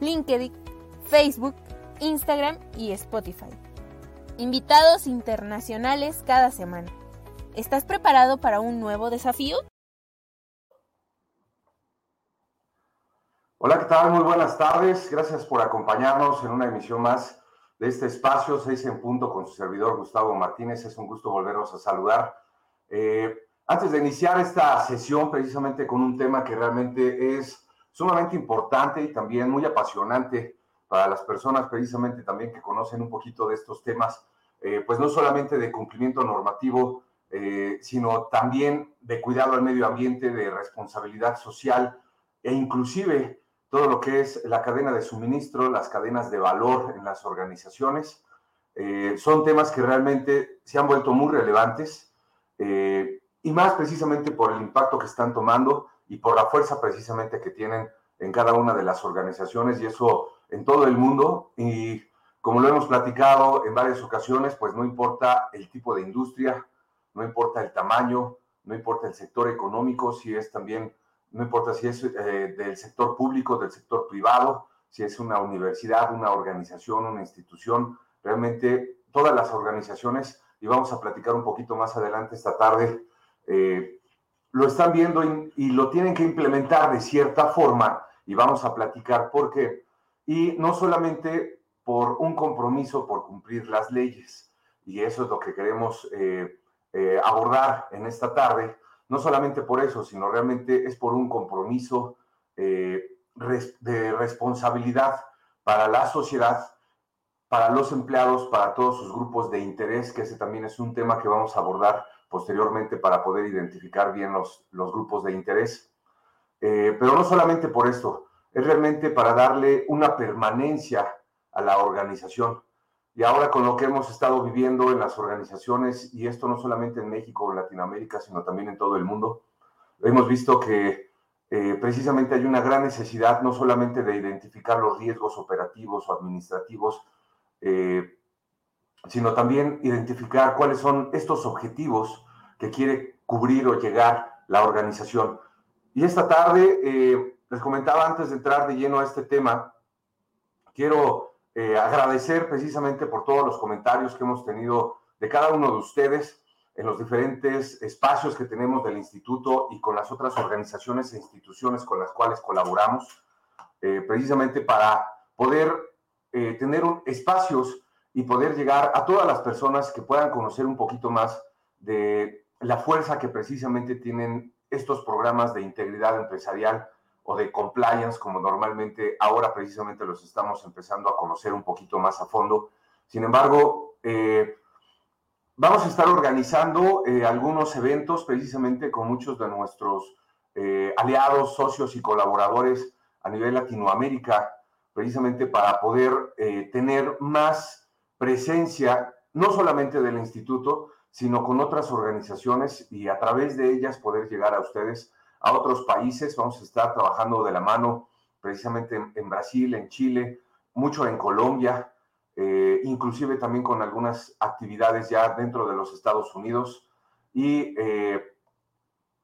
LinkedIn, Facebook, Instagram y Spotify. Invitados internacionales cada semana. ¿Estás preparado para un nuevo desafío? Hola, ¿qué tal? Muy buenas tardes. Gracias por acompañarnos en una emisión más de este espacio 6 en punto con su servidor Gustavo Martínez. Es un gusto volvernos a saludar. Eh, antes de iniciar esta sesión precisamente con un tema que realmente es sumamente importante y también muy apasionante para las personas precisamente también que conocen un poquito de estos temas, eh, pues no solamente de cumplimiento normativo, eh, sino también de cuidado al medio ambiente, de responsabilidad social e inclusive todo lo que es la cadena de suministro, las cadenas de valor en las organizaciones. Eh, son temas que realmente se han vuelto muy relevantes y más precisamente por el impacto que están tomando y por la fuerza precisamente que tienen en cada una de las organizaciones y eso en todo el mundo. Y como lo hemos platicado en varias ocasiones, pues no importa el tipo de industria, no importa el tamaño, no importa el sector económico, si es también, no importa si es eh, del sector público, del sector privado, si es una universidad, una organización, una institución, realmente todas las organizaciones, y vamos a platicar un poquito más adelante esta tarde, eh, lo están viendo y, lo tienen que implementar de cierta forma, y vamos a platicar por qué. Y no solamente por un compromiso por cumplir las leyes. Y eso es lo que queremos eh, eh, abordar en esta tarde. No solamente por eso, sino realmente es por un compromiso eh, de responsabilidad para la sociedad, para los empleados, para todos sus grupos de interés, que ese también es un tema que vamos a abordar posteriormente para poder identificar bien los, los grupos de interés. pero no solamente por esto, es realmente para darle una permanencia a la organización. Y ahora con lo que hemos estado viviendo en las organizaciones, y esto no solamente en México o en Latinoamérica, sino también en todo el mundo, hemos visto que eh, precisamente hay una gran necesidad no solamente de identificar los riesgos operativos o administrativos, eh, sino también identificar cuáles son estos objetivos que quiere cubrir o llegar la organización. Y esta tarde, eh, les comentaba antes de entrar de lleno a este tema, quiero eh, agradecer precisamente por todos los comentarios que hemos tenido de cada uno de ustedes en los diferentes espacios que tenemos del instituto y con las otras organizaciones e instituciones con las cuales colaboramos, eh, precisamente para poder tener espacios y poder llegar a todas las personas que puedan conocer un poquito más de la fuerza que precisamente tienen estos programas de integridad empresarial o de compliance, como normalmente ahora precisamente los estamos empezando a conocer un poquito más a fondo. Sin embargo, eh, vamos a estar organizando eh, algunos eventos precisamente con muchos de nuestros eh, aliados, socios y colaboradores a nivel Latinoamérica, precisamente para poder tener más presencia, no solamente del instituto, sino con otras organizaciones y a través de ellas poder llegar a ustedes a otros países. Vamos a estar trabajando de la mano precisamente en, Brasil, en Chile, mucho en Colombia, eh, inclusive también con algunas actividades ya dentro de los Estados Unidos. Y eh,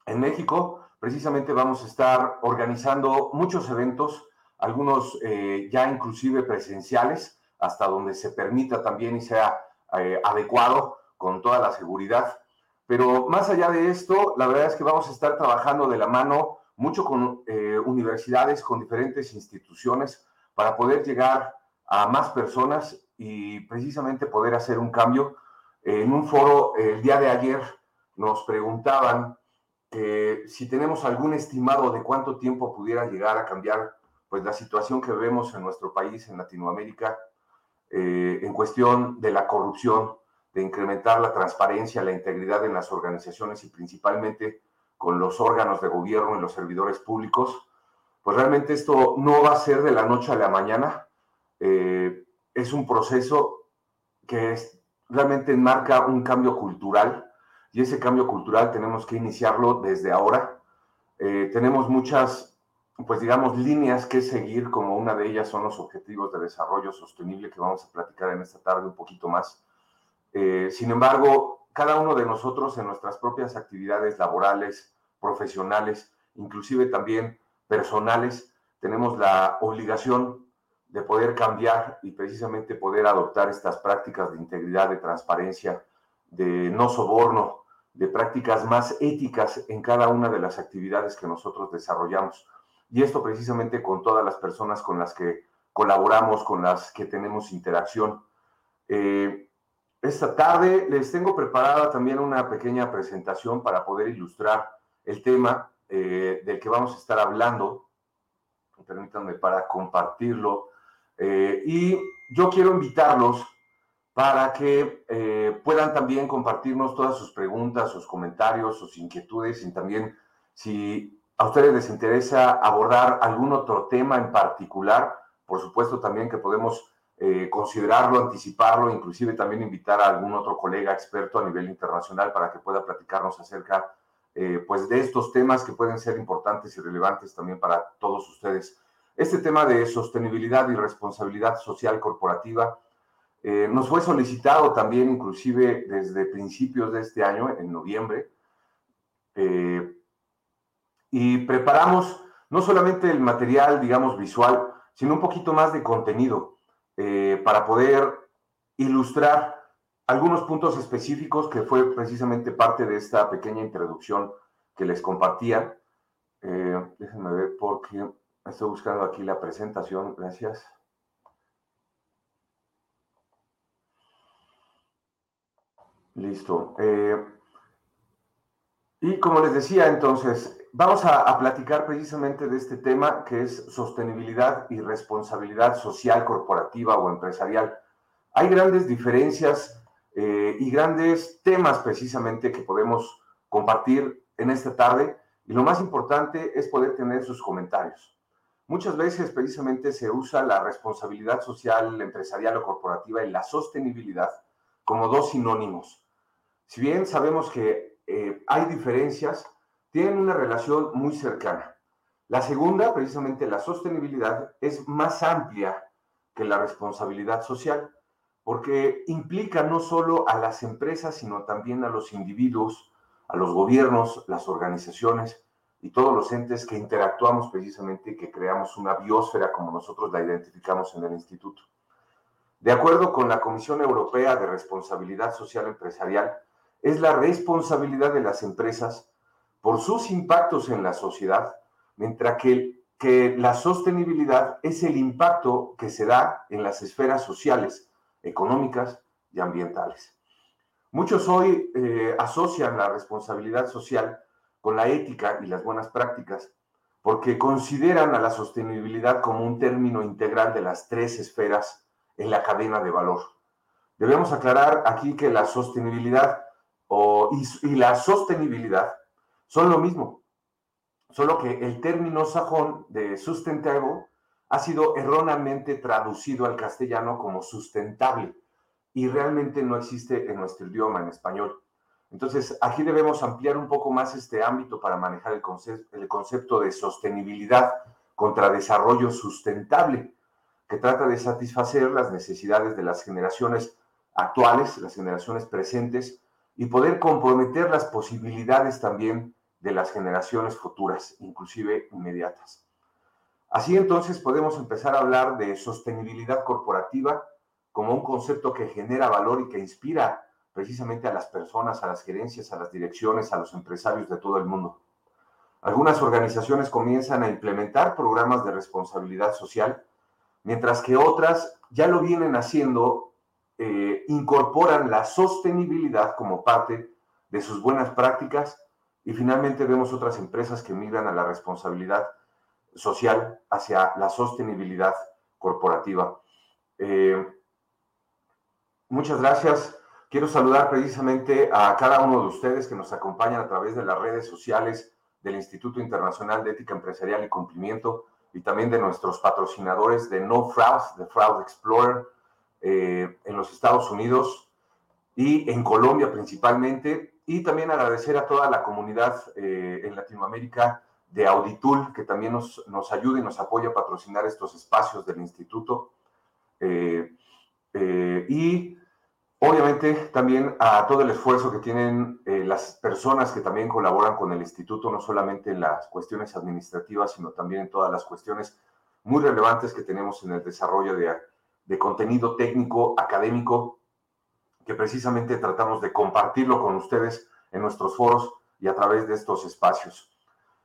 en México, precisamente vamos a estar organizando muchos eventos, algunos eh, ya inclusive presenciales, hasta donde se permita también y sea adecuado con toda la seguridad. Pero más allá de esto, la verdad es que vamos a estar trabajando de la mano mucho con eh, universidades, con diferentes instituciones, para poder llegar a más personas y precisamente poder hacer un cambio. En un foro el día de ayer nos preguntaban que si tenemos algún estimado de cuánto tiempo pudiera llegar a cambiar pues la situación que vemos en nuestro país, en Latinoamérica, eh, en cuestión de la corrupción, de incrementar la transparencia, la integridad en las organizaciones y principalmente con los órganos de gobierno y los servidores públicos. pues realmente esto no va a ser de la noche a la mañana. Eh, es un proceso que realmente enmarca un cambio cultural y ese cambio cultural tenemos que iniciarlo desde ahora. Eh, tenemos muchas, pues digamos, líneas que seguir, como una de ellas son los objetivos de desarrollo sostenible que vamos a platicar en esta tarde un poquito más. Eh, sin embargo, cada uno de nosotros en nuestras propias actividades laborales, profesionales, inclusive también personales, tenemos la obligación de poder cambiar y precisamente poder adoptar estas prácticas de integridad, de transparencia, de no soborno, de prácticas más éticas en cada una de las actividades que nosotros desarrollamos. Y esto precisamente con todas las personas con las que colaboramos, con las que tenemos interacción. Eh, esta tarde les tengo preparada también una pequeña presentación para poder ilustrar el tema eh, del que vamos a estar hablando. Permítanme para compartirlo. Eh, y yo quiero invitarlos para que puedan también compartirnos todas sus preguntas, sus comentarios, sus inquietudes y también si a ustedes les interesa abordar algún otro tema en particular, por supuesto también que podemos considerarlo, anticiparlo, inclusive también invitar a algún otro colega experto a nivel internacional para que pueda platicarnos acerca eh, pues de estos temas que pueden ser importantes y relevantes también para todos ustedes. Este tema de sostenibilidad y responsabilidad social corporativa eh, nos fue solicitado también inclusive desde principios de este año, en noviembre, eh, y preparamos no solamente el material, digamos, visual, sino un poquito más de contenido para poder ilustrar algunos puntos específicos que fue precisamente parte de esta pequeña introducción que les compartía. Eh, déjenme ver porque estoy buscando aquí la presentación. Gracias. Listo. Eh, y como les decía, entonces, vamos a, platicar precisamente de este tema que es sostenibilidad y responsabilidad social, corporativa o empresarial. Hay grandes diferencias eh, y grandes temas precisamente que podemos compartir en esta tarde. Y lo más importante es poder tener sus comentarios. Muchas veces precisamente se usa la responsabilidad social, empresarial o corporativa y la sostenibilidad como dos sinónimos. Si bien sabemos que eh, hay diferencias, tienen una relación muy cercana. La segunda, precisamente la sostenibilidad, es más amplia que la responsabilidad social porque implica no solo a las empresas, sino también a los individuos, a los gobiernos, las organizaciones y todos los entes que interactuamos precisamente y que creamos una biosfera como nosotros la identificamos en el instituto. De acuerdo con la Comisión Europea de Responsabilidad Social Empresarial, es la responsabilidad de las empresas por sus impactos en la sociedad, mientras que, que la sostenibilidad es el impacto que se da en las esferas sociales, económicas y ambientales. Muchos hoy eh, asocian la responsabilidad social con la ética y las buenas prácticas, porque consideran a la sostenibilidad como un término integral de las tres esferas en la cadena de valor. Debemos aclarar aquí que la sostenibilidad y, y la sostenibilidad son lo mismo, solo que el término sajón de sustentable ha sido erróneamente traducido al castellano como sustentable y realmente no existe en nuestro idioma, en español. Entonces, aquí debemos ampliar un poco más este ámbito para manejar el, el concepto de sostenibilidad contra desarrollo sustentable, que trata de satisfacer las necesidades de las generaciones actuales, las generaciones presentes, y poder comprometer las posibilidades también de las generaciones futuras, inclusive inmediatas. Así entonces podemos empezar a hablar de sostenibilidad corporativa como un concepto que genera valor y que inspira precisamente a las personas, a las gerencias, a las direcciones, a los empresarios de todo el mundo. Algunas organizaciones comienzan a implementar programas de responsabilidad social, mientras que otras ya lo vienen haciendo, eh, incorporan la sostenibilidad como parte de sus buenas prácticas y finalmente vemos otras empresas que migran a la responsabilidad social hacia la sostenibilidad corporativa. Eh, muchas gracias. Quiero saludar precisamente a cada uno de ustedes que nos acompañan a través de las redes sociales del Instituto Internacional de Ética Empresarial y Cumplimiento. y también de nuestros patrocinadores de No Fraud, de Fraud Explorer, eh, en los Estados Unidos y en Colombia principalmente. Y también agradecer a toda la comunidad eh, en Latinoamérica de Auditul, que también nos, nos ayuda y nos apoya a patrocinar estos espacios del instituto. Eh, y obviamente también a todo el esfuerzo que tienen las personas que también colaboran con el instituto, no solamente en las cuestiones administrativas, sino también en todas las cuestiones muy relevantes que tenemos en el desarrollo de de contenido técnico, académico, que precisamente tratamos de compartirlo con ustedes en nuestros foros y a través de estos espacios.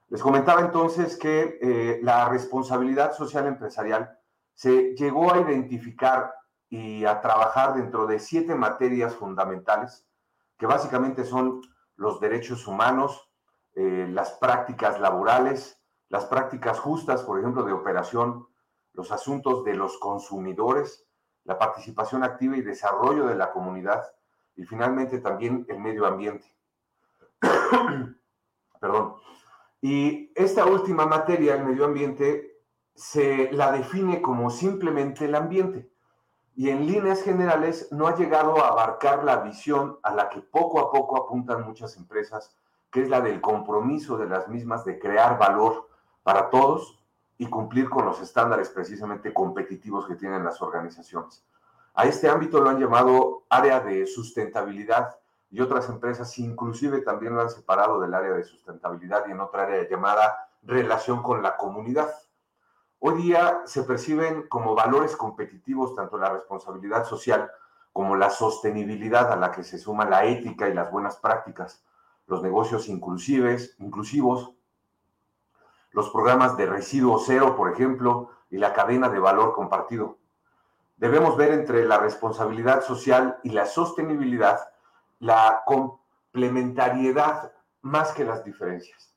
Les comentaba entonces que eh, la responsabilidad social empresarial se llegó a identificar y a trabajar dentro de siete materias fundamentales, que básicamente son los derechos humanos, eh, las prácticas laborales, las prácticas justas, por ejemplo, de operación los asuntos de los consumidores, la participación activa y desarrollo de la comunidad y finalmente también el medio ambiente. Perdón. Y esta última materia, el medio ambiente, se la define como simplemente el ambiente y en líneas generales no ha llegado a abarcar la visión a la que poco a poco apuntan muchas empresas, que es la del compromiso de las mismas de crear valor para todos y cumplir con los estándares precisamente competitivos que tienen las organizaciones. A este ámbito lo han llamado área de sustentabilidad y otras empresas inclusive también lo han separado del área de sustentabilidad y en otra área llamada relación con la comunidad. Hoy día se perciben como valores competitivos tanto la responsabilidad social como la sostenibilidad a la que se suma la ética y las buenas prácticas, los negocios inclusivos, los programas de residuo cero, por ejemplo, y la cadena de valor compartido. Debemos ver entre la responsabilidad social y la sostenibilidad la complementariedad más que las diferencias.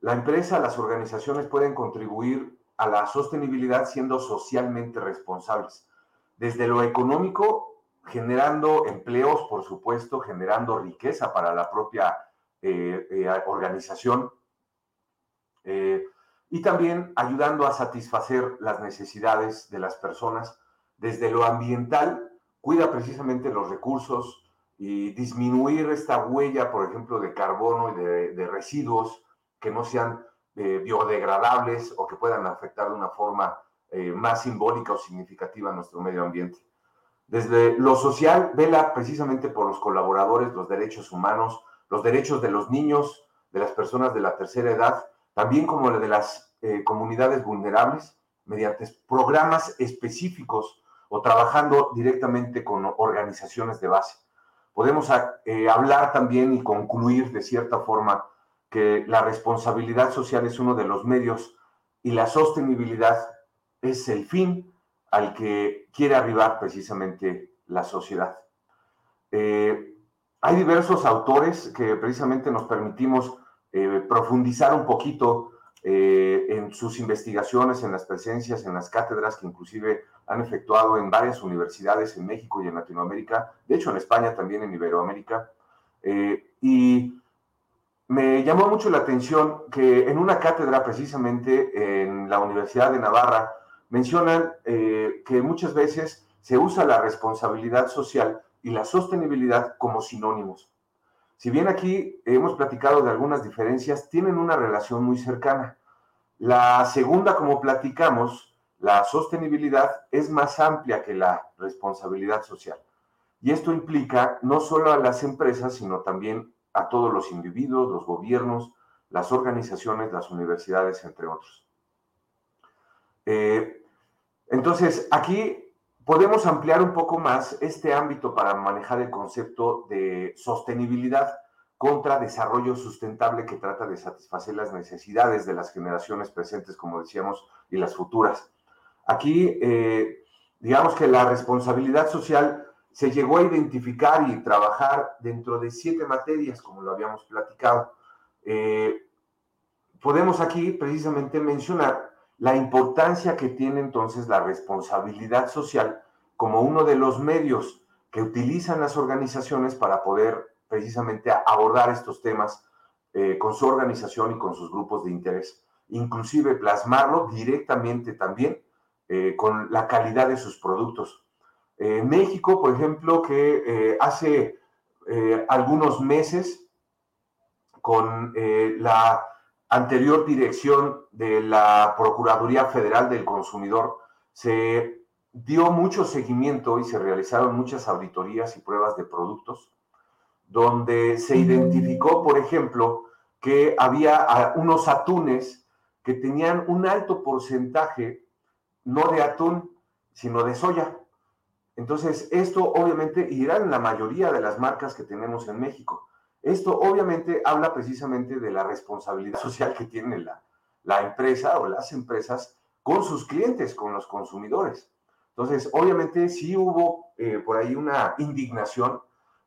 La empresa, las organizaciones pueden contribuir a la sostenibilidad siendo socialmente responsables, desde lo económico, generando empleos, por supuesto, generando riqueza para la propia eh, eh, organización, eh, y también ayudando a satisfacer las necesidades de las personas. Desde lo ambiental, cuida precisamente los recursos y disminuir esta huella, por ejemplo, de carbono y de, residuos que no sean eh, biodegradables o que puedan afectar de una forma eh, más simbólica o significativa a nuestro medio ambiente. Desde lo social, vela precisamente por los colaboradores, los derechos humanos, los derechos de los niños, de las personas de la tercera edad también como la de las eh, comunidades vulnerables, mediante programas específicos o trabajando directamente con organizaciones de base. Podemos eh, hablar también y concluir de cierta forma que la responsabilidad social es uno de los medios y la sostenibilidad es el fin al que quiere arribar precisamente la sociedad. Eh, hay diversos autores que precisamente nos permitimos eh, profundizar un poquito eh, en sus investigaciones, en las presencias, en las cátedras que inclusive han efectuado en varias universidades en México y en Latinoamérica, de hecho en España también en Iberoamérica. Eh, y me llamó mucho la atención que en una cátedra precisamente en la Universidad de Navarra mencionan que muchas veces se usa la responsabilidad social y la sostenibilidad como sinónimos. Si bien aquí hemos platicado de algunas diferencias, tienen una relación muy cercana. La segunda, como platicamos, la sostenibilidad es más amplia que la responsabilidad social. Y esto implica no solo a las empresas, sino también a todos los individuos, los gobiernos, las organizaciones, las universidades, entre otros. Eh, entonces, aquí podemos ampliar un poco más este ámbito para manejar el concepto de sostenibilidad contra desarrollo sustentable que trata de satisfacer las necesidades de las generaciones presentes, como decíamos, y las futuras. Aquí, eh, digamos que la responsabilidad social se llegó a identificar y trabajar dentro de siete materias, como lo habíamos platicado. Eh, podemos aquí precisamente mencionar la importancia que tiene entonces la responsabilidad social como uno de los medios que utilizan las organizaciones para poder precisamente abordar estos temas eh, con su organización y con sus grupos de interés. inclusive plasmarlo directamente también eh, con la calidad de sus productos. En México, por ejemplo, que eh, hace algunos meses, con la anterior dirección de la Procuraduría Federal del Consumidor, se dio mucho seguimiento y se realizaron muchas auditorías y pruebas de productos, donde se identificó, por ejemplo, que había unos atunes que tenían un alto porcentaje, no de atún, sino de soya. Entonces, esto obviamente irá en la mayoría de las marcas que tenemos en México. Esto obviamente habla precisamente de la responsabilidad social que tiene la, la empresa o las empresas con sus clientes, con los consumidores. Entonces, obviamente sí hubo eh, por ahí una indignación,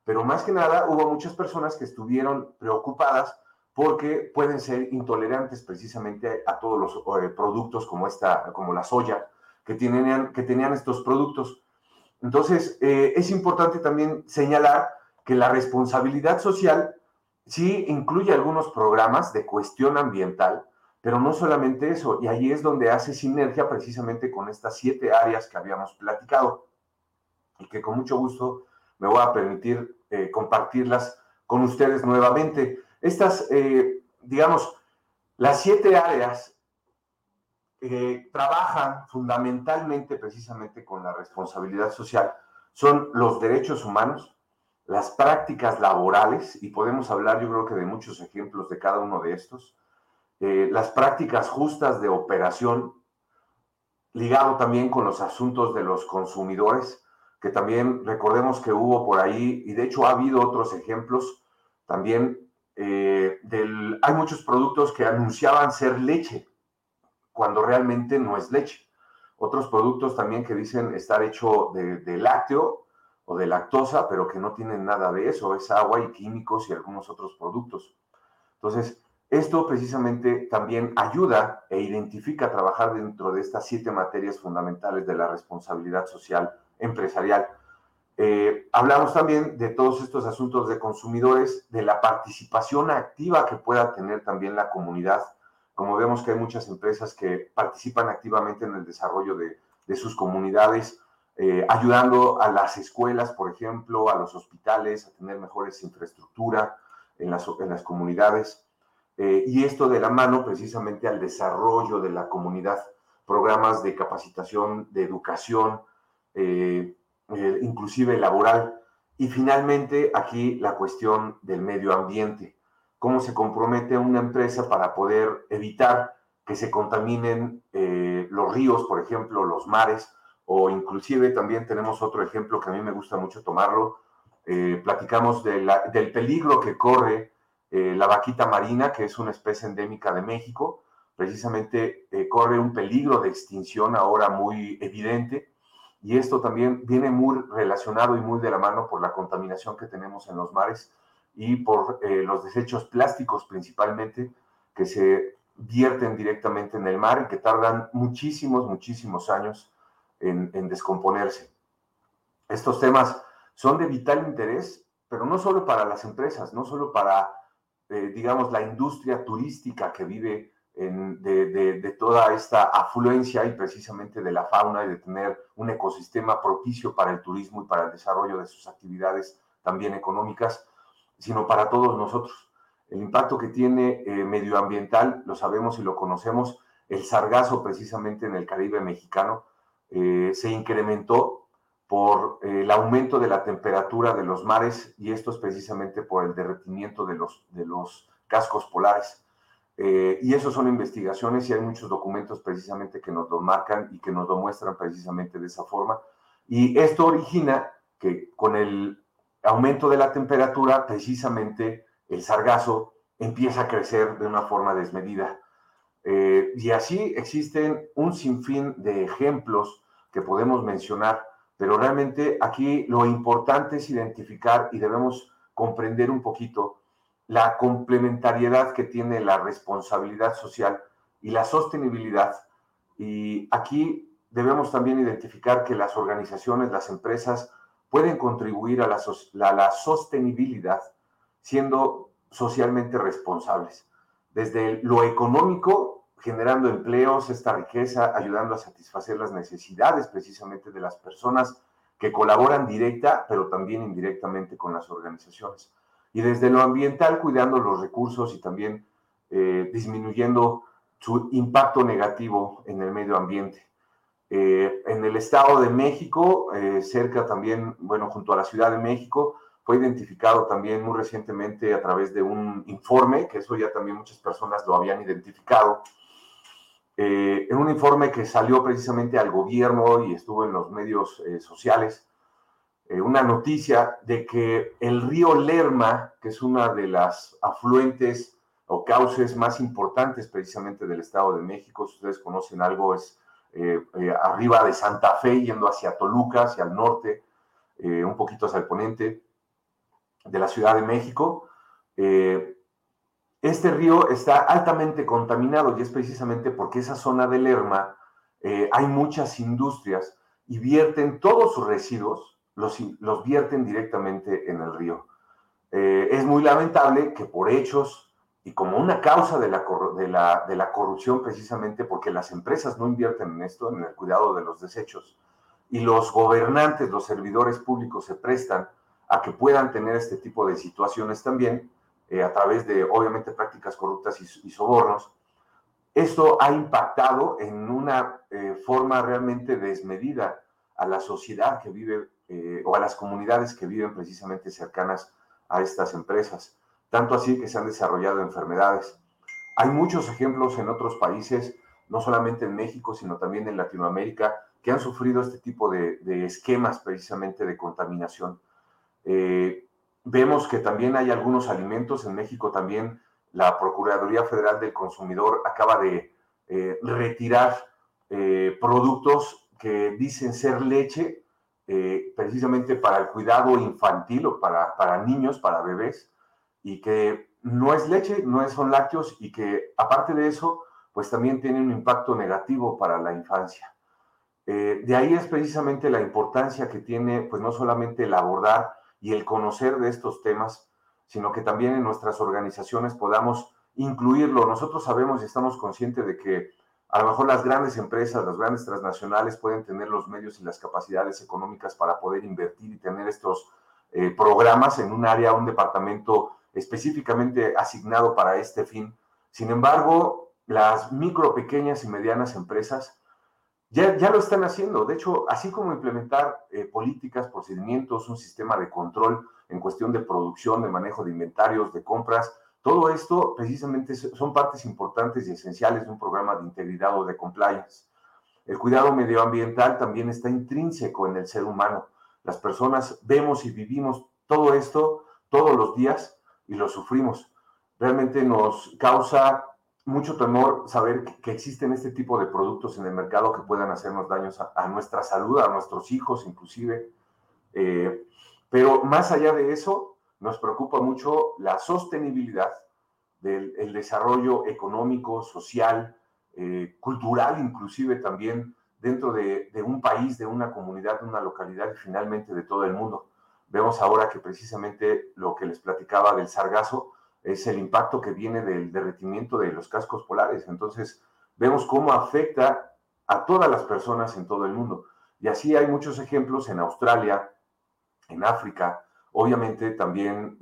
pero más que nada hubo muchas personas que estuvieron preocupadas porque pueden ser intolerantes precisamente a todos los eh, productos como esta, como la soya, que tenían, que tenían estos productos. Entonces, eh, es importante también señalar que la responsabilidad social sí incluye algunos programas de cuestión ambiental, pero no solamente eso, y ahí es donde hace sinergia precisamente con estas siete áreas que habíamos platicado y que con mucho gusto me voy a permitir eh, compartirlas con ustedes nuevamente. Estas, eh, digamos, las siete áreas que trabajan fundamentalmente precisamente con la responsabilidad social son los derechos humanos, las prácticas laborales, y podemos hablar yo creo que de muchos ejemplos de cada uno de estos, eh, las prácticas justas de operación, ligado también con los asuntos de los consumidores, que también recordemos que hubo por ahí, y de hecho ha habido otros ejemplos, también eh, del, hay muchos productos que anunciaban ser leche, cuando realmente no es leche. Otros productos también que dicen estar hecho de, de lácteo o de lactosa, pero que no tienen nada de eso, es agua y químicos y algunos otros productos. Entonces, esto precisamente también ayuda e identifica a trabajar dentro de estas siete materias fundamentales de la responsabilidad social empresarial. Eh, hablamos también de todos estos asuntos de consumidores, de la participación activa que pueda tener también la comunidad. Como vemos que hay muchas empresas que participan activamente en el desarrollo de, sus comunidades, eh, ayudando a las escuelas, por ejemplo, a los hospitales, a tener mejores infraestructura en las, en las comunidades. Eh, y esto de la mano precisamente al desarrollo de la comunidad, programas de capacitación, de educación, eh, eh, inclusive laboral. Y finalmente aquí la cuestión del medio ambiente, cómo se compromete una empresa para poder evitar que se contaminen los ríos, por ejemplo, los mares, o inclusive también tenemos otro ejemplo que a mí me gusta mucho tomarlo, platicamos del peligro que corre eh, la vaquita marina, que es una especie endémica de México, precisamente eh, corre un peligro de extinción ahora muy evidente. Y esto también viene muy relacionado y muy de la mano por la contaminación que tenemos en los mares y por eh, los desechos plásticos principalmente que se vierten directamente en el mar y que tardan muchísimos, muchísimos años en, en descomponerse. Estos temas son de vital interés, pero no solo para las empresas, no solo para eh, digamos, la industria turística que vive de, toda esta afluencia y precisamente de la fauna y de tener un ecosistema propicio para el turismo y para el desarrollo de sus actividades también económicas, sino para todos nosotros. El impacto que tiene eh, medioambiental, lo sabemos y lo conocemos, el sargazo precisamente en el Caribe mexicano eh, se incrementó por eh, el aumento de la temperatura de los mares y esto es precisamente por el derretimiento de los, de los cascos polares. Eh, y eso son investigaciones y hay muchos documentos precisamente que nos lo marcan y que nos lo muestran precisamente de esa forma. Y esto origina que con el aumento de la temperatura, precisamente el sargazo empieza a crecer de una forma desmedida. Eh, y así existen un sinfín de ejemplos que podemos mencionar pero realmente aquí lo importante es identificar y debemos comprender un poquito la complementariedad que tiene la responsabilidad social y la sostenibilidad. Y aquí debemos también identificar que las organizaciones, las empresas, pueden contribuir a la, la sostenibilidad siendo socialmente responsables. Desde lo económico, generando empleos, esta riqueza, ayudando a satisfacer las necesidades precisamente de las personas que colaboran directa, pero también indirectamente con las organizaciones. Y desde lo ambiental, cuidando los recursos y también eh, disminuyendo su impacto negativo en el medio ambiente. Eh, en el Estado de México, eh, cerca también, bueno, junto a la Ciudad de México, fue identificado también muy recientemente a través de un informe, que eso ya también muchas personas lo habían identificado, eh, en un informe que salió precisamente al gobierno y estuvo en los medios sociales, una noticia de que el río Lerma, que es una de las afluentes o cauces más importantes precisamente del Estado de México, si ustedes conocen algo, es eh, eh, arriba de Santa Fe, yendo hacia Toluca, hacia el norte, eh, un poquito hacia el poniente de la Ciudad de México. Este río está altamente contaminado y es precisamente porque esa zona del Lerma hay muchas industrias y vierten todos sus residuos, los, los vierten directamente en el río. es muy lamentable que por hechos y como una causa de la, de, la, de la corrupción precisamente porque las empresas no invierten en esto, en el cuidado de los desechos, y los gobernantes, los servidores públicos se prestan a que puedan tener este tipo de situaciones también, eh, a través de, obviamente, prácticas corruptas y, sobornos. Esto ha impactado en una eh, forma realmente desmedida a la sociedad que vive eh, o a las comunidades que viven precisamente cercanas a estas empresas tanto así que se han desarrollado enfermedades. Hay muchos ejemplos en otros países, no solamente en México, sino también en Latinoamérica, que han sufrido este tipo de, esquemas precisamente de contaminación. Vemos que también hay algunos alimentos, en México también la Procuraduría Federal del Consumidor acaba de eh, retirar eh, productos que dicen ser leche, precisamente para el cuidado infantil o para, para niños, para bebés, y que no es leche, no son lácteos y que aparte de eso, pues también tiene un impacto negativo para la infancia. Eh, de ahí es precisamente la importancia que tiene, pues no solamente el abordar y el conocer de estos temas, sino que también en nuestras organizaciones podamos incluirlo. Nosotros sabemos y estamos conscientes de que a lo mejor las grandes empresas, las grandes transnacionales pueden tener los medios y las capacidades económicas para poder invertir y tener estos eh, programas en un área, un departamento específicamente asignado para este fin. Sin embargo, las micro, pequeñas y medianas empresas ya, ya lo están haciendo. De hecho, así como implementar eh, políticas, procedimientos, un sistema de control en cuestión de producción, de manejo de inventarios, de compras, todo esto precisamente son partes importantes y esenciales de un programa de integridad o de compliance. El cuidado medioambiental también está intrínseco en el ser humano. Las personas vemos y vivimos todo esto todos los días y lo sufrimos. Realmente nos causa mucho temor saber que, existen este tipo de productos en el mercado que puedan hacernos daños a, nuestra salud, a nuestros hijos inclusive. Eh, pero más allá de eso, nos preocupa mucho la sostenibilidad del desarrollo económico, social, eh, cultural inclusive también dentro de, de, un país, de una comunidad, de una localidad y finalmente de todo el mundo. Vemos ahora que precisamente lo que les platicaba del sargazo es el impacto que viene del derretimiento de los cascos polares. Entonces, vemos cómo afecta a todas las personas en todo el mundo. Y así hay muchos ejemplos en Australia, en África, obviamente también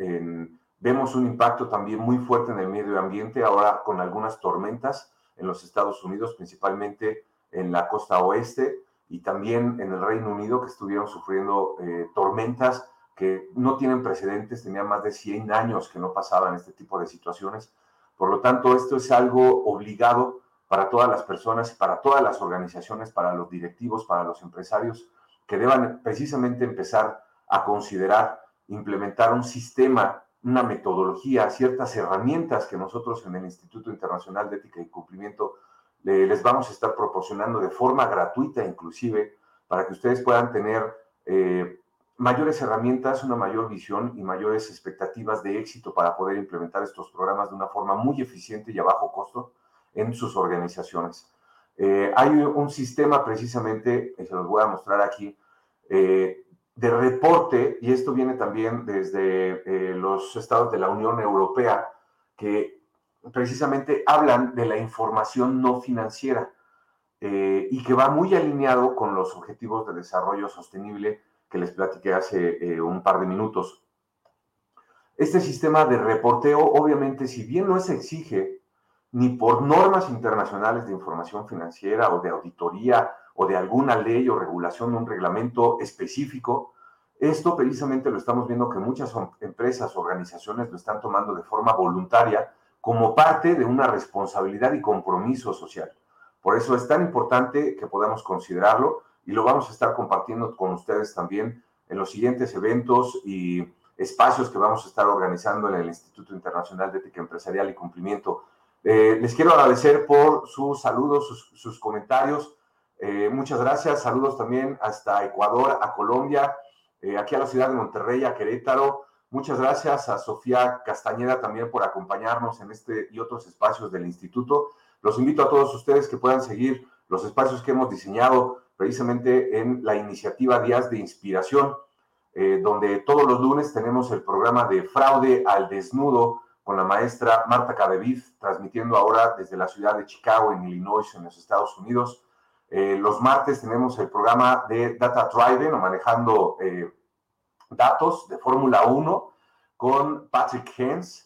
vemos un impacto también muy fuerte en el medio ambiente, ahora con algunas tormentas en los Estados Unidos, principalmente en la costa oeste y también en el Reino Unido, que estuvieron sufriendo eh, tormentas que no tienen precedentes, tenían más de 100 años que no pasaban este tipo de situaciones. Por lo tanto, esto es algo obligado para todas las personas, para todas las organizaciones, para los directivos, para los empresarios, que deban precisamente empezar a considerar implementar un sistema, una metodología, ciertas herramientas que nosotros en el Instituto Internacional de Ética y Cumplimiento les vamos a estar proporcionando de forma gratuita inclusive, para que ustedes puedan tener eh, mayores herramientas, una mayor visión y mayores expectativas de éxito para poder implementar estos programas de una forma muy eficiente y a bajo costo en sus organizaciones. Eh, hay un sistema precisamente, se los voy a mostrar aquí, eh, de reporte, y esto viene también desde eh, los estados de la Unión Europea, que precisamente hablan de la información no financiera eh, y que va muy alineado con los objetivos de desarrollo sostenible que les platiqué hace eh, un par de minutos. Este sistema de reporteo, obviamente, si bien no se exige ni por normas internacionales de información financiera o de auditoría o de alguna ley o regulación, un reglamento específico, esto precisamente lo estamos viendo que muchas empresas, organizaciones lo están tomando de forma voluntaria como parte de una responsabilidad y compromiso social. Por eso es tan importante que podamos considerarlo y lo vamos a estar compartiendo con ustedes también en los siguientes eventos y espacios que vamos a estar organizando en el Instituto Internacional de Ética Empresarial y Cumplimiento. Eh, les quiero agradecer por sus saludos, sus, comentarios. Eh, muchas gracias. Saludos también hasta Ecuador, a Colombia, eh, aquí a la ciudad de Monterrey, a Querétaro. Muchas gracias a Sofía Castañeda también por acompañarnos en este y otros espacios del instituto. Los invito a todos ustedes que puedan seguir los espacios que hemos diseñado precisamente en la iniciativa Días de Inspiración, eh, donde todos los lunes tenemos el programa de Fraude al Desnudo con la maestra Marta Cadevid, transmitiendo ahora desde la ciudad de Chicago, en Illinois, en los Estados Unidos. Eh, los martes tenemos el programa de Data Driving o manejando eh, datos de Fórmula 1 con Patrick Hens,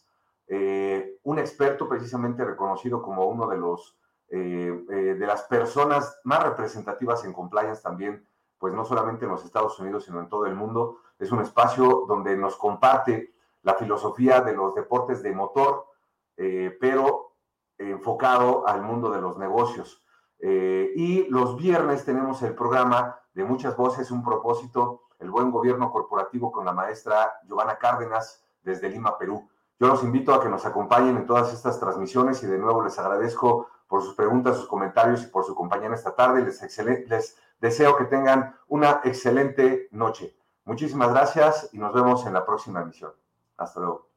un experto precisamente reconocido como uno de los eh, eh, de las personas más representativas en compliance también, pues no solamente en los Estados Unidos, sino en todo el mundo. Es un espacio donde nos comparte la filosofía de los deportes de motor, pero enfocado al mundo de los negocios. y los viernes tenemos el programa de muchas voces, un propósito, el buen gobierno corporativo con la maestra Giovanna Cárdenas desde Lima, Perú. Yo los invito a que nos acompañen en todas estas transmisiones y de nuevo les agradezco por sus preguntas, sus comentarios y por su compañía en esta tarde. Les, les deseo que tengan una excelente noche. Muchísimas gracias y nos vemos en la próxima emisión. Hasta luego.